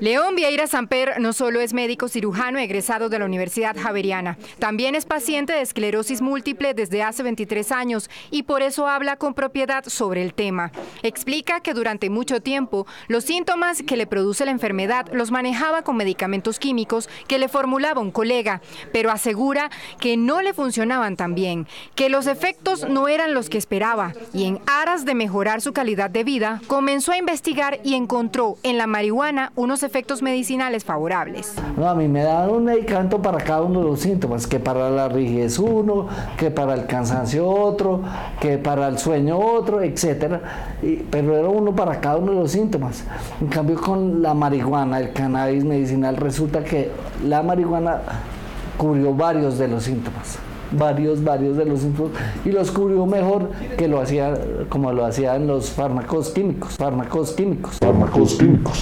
León Vieira Samper no solo es médico cirujano egresado de la Universidad Javeriana, también es paciente de esclerosis múltiple desde hace 23 años y por eso habla con propiedad sobre el tema. Explica que durante mucho tiempo los síntomas que le produce la enfermedad los manejaba con medicamentos químicos que le formulaba un colega, pero asegura que no le funcionaban tan bien, que los efectos no eran los que esperaba y en aras de mejorar su calidad de vida comenzó a investigar y encontró en la marihuana unos efectos medicinales favorables. No, a mí me daban un medicamento para cada uno de los síntomas, que para la rigidez uno, que para el cansancio otro, que para el sueño otro, etc. pero era uno para cada uno de los síntomas. En cambio con la marihuana, el cannabis medicinal, resulta que la marihuana cubrió varios de los síntomas varios, varios de los síntomas y los cubrió mejor que lo hacía como lo hacían los fármacos químicos, fármacos químicos, fármacos químicos.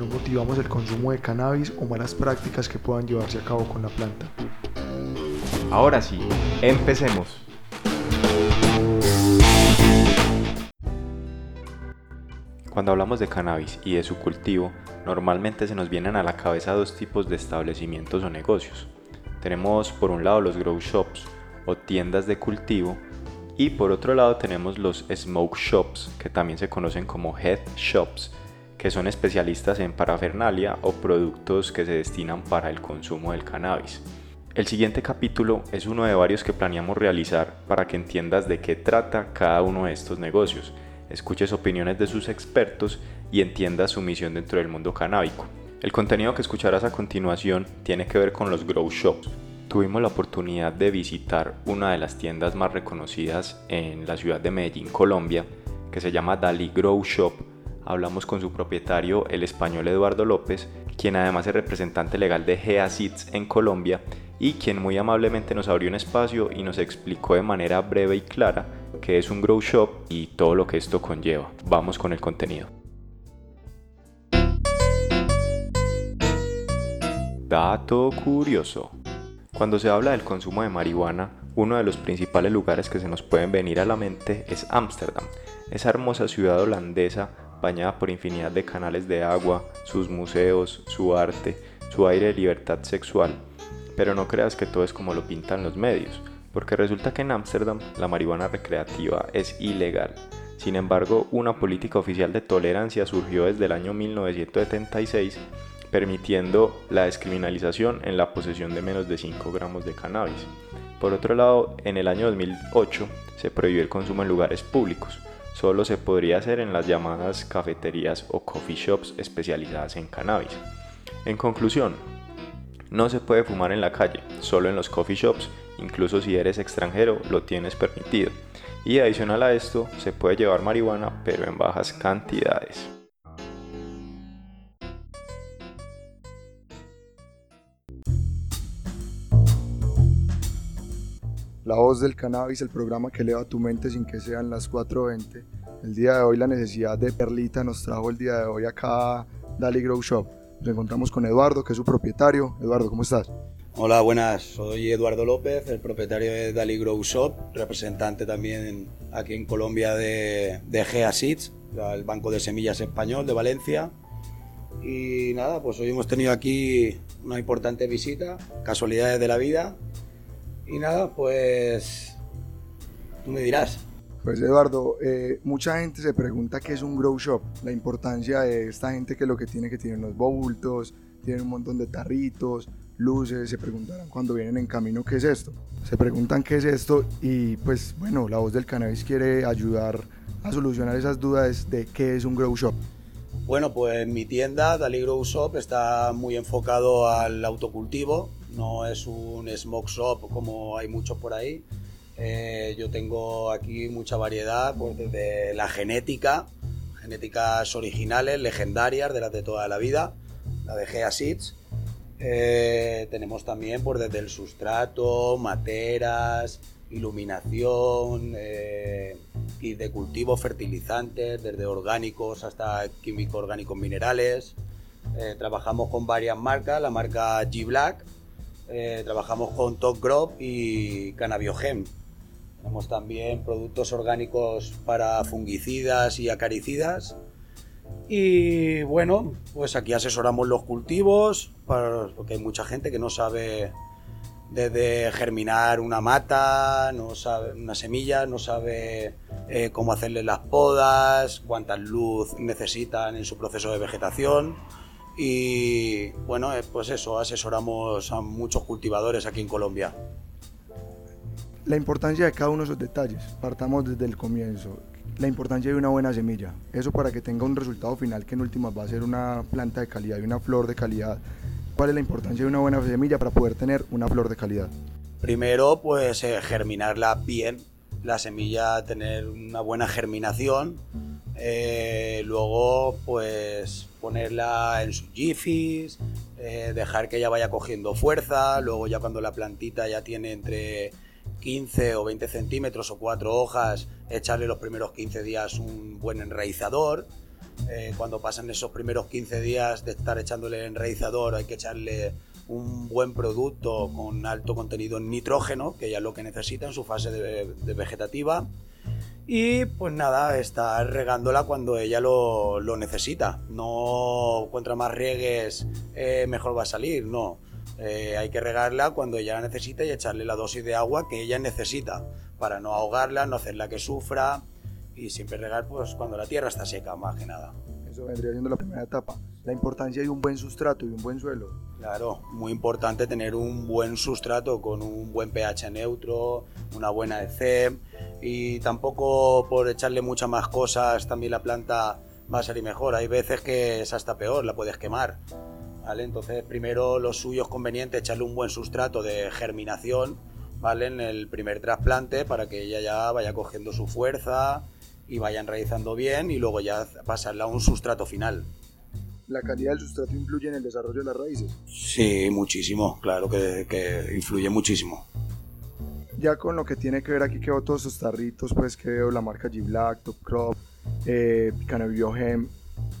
no motivamos el consumo de cannabis o malas prácticas que puedan llevarse a cabo con la planta. Ahora sí, empecemos. Cuando hablamos de cannabis y de su cultivo, normalmente se nos vienen a la cabeza dos tipos de establecimientos o negocios. Tenemos por un lado los grow shops o tiendas de cultivo y por otro lado tenemos los smoke shops que también se conocen como head shops que son especialistas en parafernalia o productos que se destinan para el consumo del cannabis. El siguiente capítulo es uno de varios que planeamos realizar para que entiendas de qué trata cada uno de estos negocios, escuches opiniones de sus expertos y entiendas su misión dentro del mundo canábico. El contenido que escucharás a continuación tiene que ver con los grow shops. Tuvimos la oportunidad de visitar una de las tiendas más reconocidas en la ciudad de Medellín, Colombia, que se llama Dali Grow Shop hablamos con su propietario, el español Eduardo López, quien además es representante legal de GEACITS en Colombia y quien muy amablemente nos abrió un espacio y nos explicó de manera breve y clara qué es un grow shop y todo lo que esto conlleva. Vamos con el contenido. Dato curioso. Cuando se habla del consumo de marihuana, uno de los principales lugares que se nos pueden venir a la mente es Ámsterdam, esa hermosa ciudad holandesa bañada por infinidad de canales de agua, sus museos, su arte, su aire de libertad sexual. Pero no creas que todo es como lo pintan los medios, porque resulta que en Ámsterdam la marihuana recreativa es ilegal. Sin embargo, una política oficial de tolerancia surgió desde el año 1976, permitiendo la descriminalización en la posesión de menos de 5 gramos de cannabis. Por otro lado, en el año 2008 se prohibió el consumo en lugares públicos, solo se podría hacer en las llamadas cafeterías o coffee shops especializadas en cannabis. En conclusión, no se puede fumar en la calle, solo en los coffee shops, incluso si eres extranjero lo tienes permitido. Y adicional a esto, se puede llevar marihuana pero en bajas cantidades. La voz del cannabis, el programa que eleva tu mente sin que sean las 4.20. El día de hoy la necesidad de Perlita nos trajo el día de hoy acá Dali Grow Shop. Nos encontramos con Eduardo, que es su propietario. Eduardo, ¿cómo estás? Hola, buenas. Soy Eduardo López, el propietario de Dali Grow Shop, representante también aquí en Colombia de, de GEA Seeds, el Banco de Semillas Español de Valencia. Y nada, pues hoy hemos tenido aquí una importante visita, casualidades de la vida, y nada, pues tú me dirás. Pues Eduardo, eh, mucha gente se pregunta qué es un grow shop, la importancia de esta gente que lo que tiene que tienen los bultos, tienen un montón de tarritos, luces, se preguntarán cuando vienen en camino qué es esto. Se preguntan qué es esto y pues bueno, la voz del cannabis quiere ayudar a solucionar esas dudas de qué es un grow shop. Bueno, pues mi tienda, Dali Grow Shop, está muy enfocado al autocultivo, no es un smoke shop como hay muchos por ahí. Eh, yo tengo aquí mucha variedad, pues desde la genética genéticas originales, legendarias, de las de toda la vida, la de Gea Seeds. Eh, tenemos también pues, desde el sustrato, materas, iluminación, eh, y de cultivo, fertilizantes, desde orgánicos hasta químicos orgánicos minerales. Trabajamos con varias marcas, la marca G-Black, eh, trabajamos con Top Grove y Cannabiogem. Tenemos también productos orgánicos para fungicidas y acaricidas. Y bueno, pues aquí asesoramos los cultivos, porque hay mucha gente que no sabe desde germinar una mata, no sabe una semilla, no sabe eh, cómo hacerle las podas, cuánta luz necesitan en su proceso de vegetación. Y bueno, eh, pues eso, asesoramos a muchos cultivadores aquí en Colombia. La importancia de cada uno de esos detalles, partamos desde el comienzo. La importancia de una buena semilla, eso para que tenga un resultado final que en últimas va a ser una planta de calidad y una flor de calidad ¿Cuál es la importancia de una buena semilla para poder tener una flor de calidad? Primero, pues eh, germinarla bien, la semilla tener una buena germinación. Eh, luego, pues ponerla en sus jifis, eh, dejar que ella vaya cogiendo fuerza. Luego, ya cuando la plantita ya tiene entre 15 o 20 centímetros o cuatro hojas, echarle los primeros 15 días un buen enraizador. Eh, cuando pasan esos primeros 15 días de estar echándole enraizador, hay que echarle un buen producto con alto contenido en nitrógeno, que ya es lo que necesita en su fase de, vegetativa. Y pues nada, estar regándola cuando ella lo, necesita. No contra más riegues eh, mejor va a salir, no. Eh, hay que regarla cuando ella la necesita y echarle la dosis de agua que ella necesita para no ahogarla, no hacerla que sufra y siempre regar pues cuando la tierra está seca, más que nada. Eso vendría siendo la primera etapa. La importancia de un buen sustrato y un buen suelo. Claro, muy importante tener un buen sustrato con un buen pH neutro, una buena EC y tampoco por echarle muchas más cosas también la planta va a salir mejor. Hay veces que es hasta peor, la puedes quemar. ¿vale? Entonces, primero lo suyo es conveniente echarle un buen sustrato de germinación ¿vale? en el primer trasplante para que ella ya vaya cogiendo su fuerza y vayan realizando bien y luego ya pasarla a un sustrato final. ¿La calidad del sustrato influye en el desarrollo de las raíces? Sí, muchísimo, claro que, que influye muchísimo. Ya con lo que tiene que ver aquí que veo todos tarritos, pues que veo la marca G-Black, Top Crop, eh, Cannabiohem,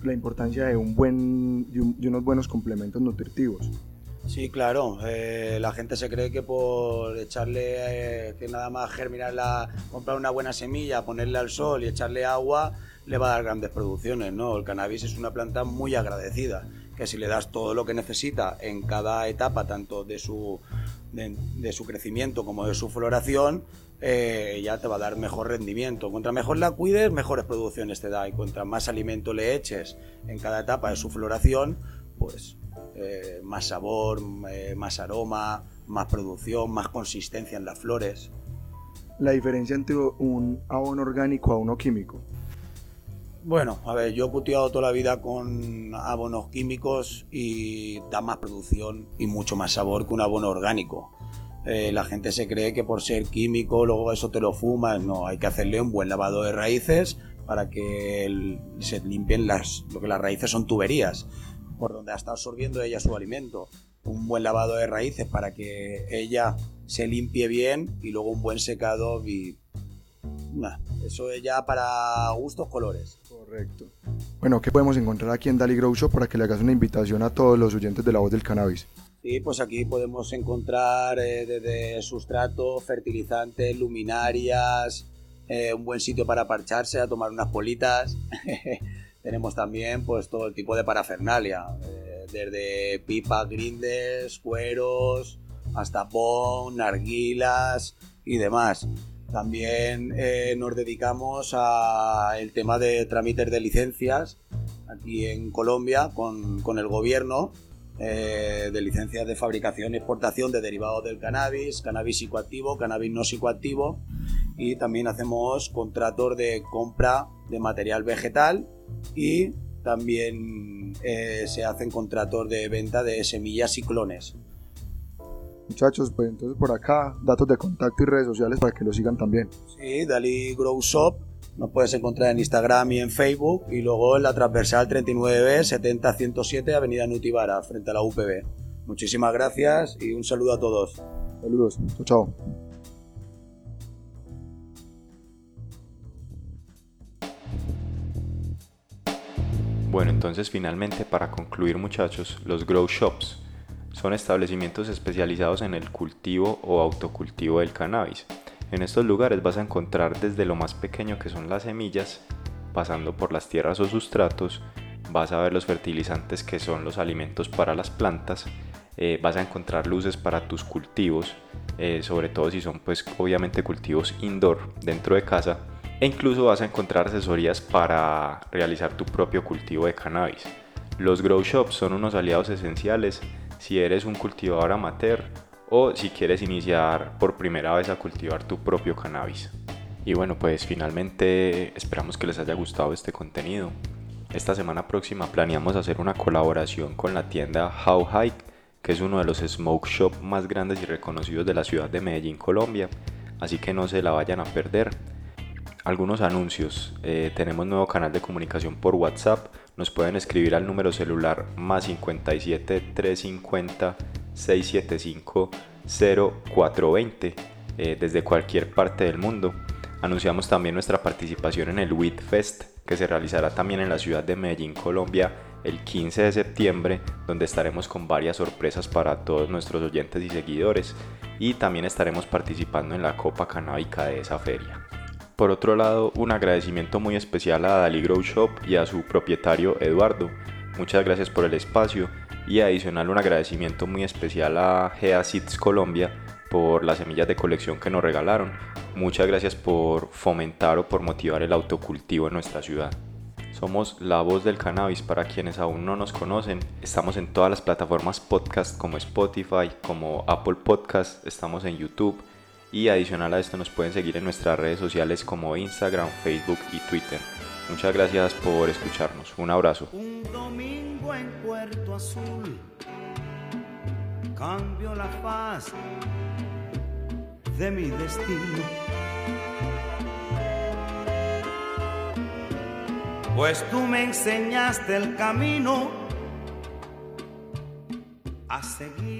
la importancia de, un buen, de unos buenos complementos nutritivos. Sí, claro. Eh, la gente se cree que por echarle, eh, que nada más germinarla, comprar una buena semilla, ponerle al sol y echarle agua, le va a dar grandes producciones. No, el cannabis es una planta muy agradecida, que si le das todo lo que necesita en cada etapa, tanto de su, de, su crecimiento como de su floración, eh, ya te va a dar mejor rendimiento. Contra mejor la cuides, mejores producciones te da. Y contra más alimento le eches en cada etapa de su floración, pues eh, más sabor, eh, más aroma, más producción, más consistencia en las flores. La diferencia entre un abono orgánico a uno químico. Bueno, a ver, yo he cultivado toda la vida con abonos químicos y da más producción y mucho más sabor que un abono orgánico. Eh, la gente se cree que por ser químico luego eso te lo fumas. No, hay que hacerle un buen lavado de raíces para que se limpien las, lo que las raíces son tuberías por donde estado absorbiendo ella su alimento. Un buen lavado de raíces para que ella se limpie bien y luego un buen secado y... eso es ya para gustos colores. Correcto. Bueno, ¿qué podemos encontrar aquí en Dali Grow Shop para que le hagas una invitación a todos los oyentes de la voz del cannabis? Sí, pues aquí podemos encontrar eh, desde sustrato, fertilizantes, luminarias, eh, un buen sitio para parcharse, a tomar unas politas. Tenemos también pues todo el tipo de parafernalia, eh, desde pipas, grindes, cueros, hasta pon, narguilas y demás. También eh, nos dedicamos al tema de trámites de licencias aquí en Colombia con, con el gobierno eh, de licencias de fabricación y exportación de derivados del cannabis, cannabis psicoactivo, cannabis no psicoactivo y también hacemos contratos de compra de material vegetal y también eh, se hacen contratos de venta de semillas y clones. Muchachos, pues entonces por acá, datos de contacto y redes sociales para que lo sigan también. Sí, Dali Grow Shop, Nos puedes encontrar en Instagram y en Facebook y luego en la transversal 39B 70-107 Avenida Nutibara, frente a la UPB. Muchísimas gracias y un saludo a todos. Saludos. Chao, chao. Bueno, entonces finalmente para concluir muchachos, los grow shops son establecimientos especializados en el cultivo o autocultivo del cannabis. En estos lugares vas a encontrar desde lo más pequeño que son las semillas, pasando por las tierras o sustratos, vas a ver los fertilizantes que son los alimentos para las plantas, eh, vas a encontrar luces para tus cultivos, eh, sobre todo si son pues obviamente cultivos indoor dentro de casa, e incluso vas a encontrar asesorías para realizar tu propio cultivo de cannabis. Los grow shops son unos aliados esenciales si eres un cultivador amateur o si quieres iniciar por primera vez a cultivar tu propio cannabis. Y bueno, pues finalmente esperamos que les haya gustado este contenido. Esta semana próxima planeamos hacer una colaboración con la tienda How Hike, que es uno de los smoke shop más grandes y reconocidos de la ciudad de Medellín, Colombia, así que no se la vayan a perder algunos anuncios. Eh, tenemos nuevo canal de comunicación por WhatsApp. Nos pueden escribir al número celular más 57 350 675 0420 desde cualquier parte del mundo. Anunciamos también nuestra participación en el WIT Fest que se realizará también en la ciudad de Medellín, Colombia, el 15 de septiembre, donde estaremos con varias sorpresas para todos nuestros oyentes y seguidores y también estaremos participando en la Copa Canábica de esa feria. Por otro lado, un agradecimiento muy especial a Dali Grow Shop y a su propietario Eduardo. Muchas gracias por el espacio y adicional un agradecimiento muy especial a Gea Seeds Colombia por las semillas de colección que nos regalaron. Muchas gracias por fomentar o por motivar el autocultivo en nuestra ciudad. Somos la voz del cannabis para quienes aún no nos conocen. Estamos en todas las plataformas podcast como Spotify, como Apple Podcast, estamos en YouTube y adicional a esto nos pueden seguir en nuestras redes sociales como Instagram, Facebook y Twitter. Muchas gracias por escucharnos. Un abrazo. Un domingo en Puerto Azul cambio la faz de mi destino. Pues tú me enseñaste el camino a seguir.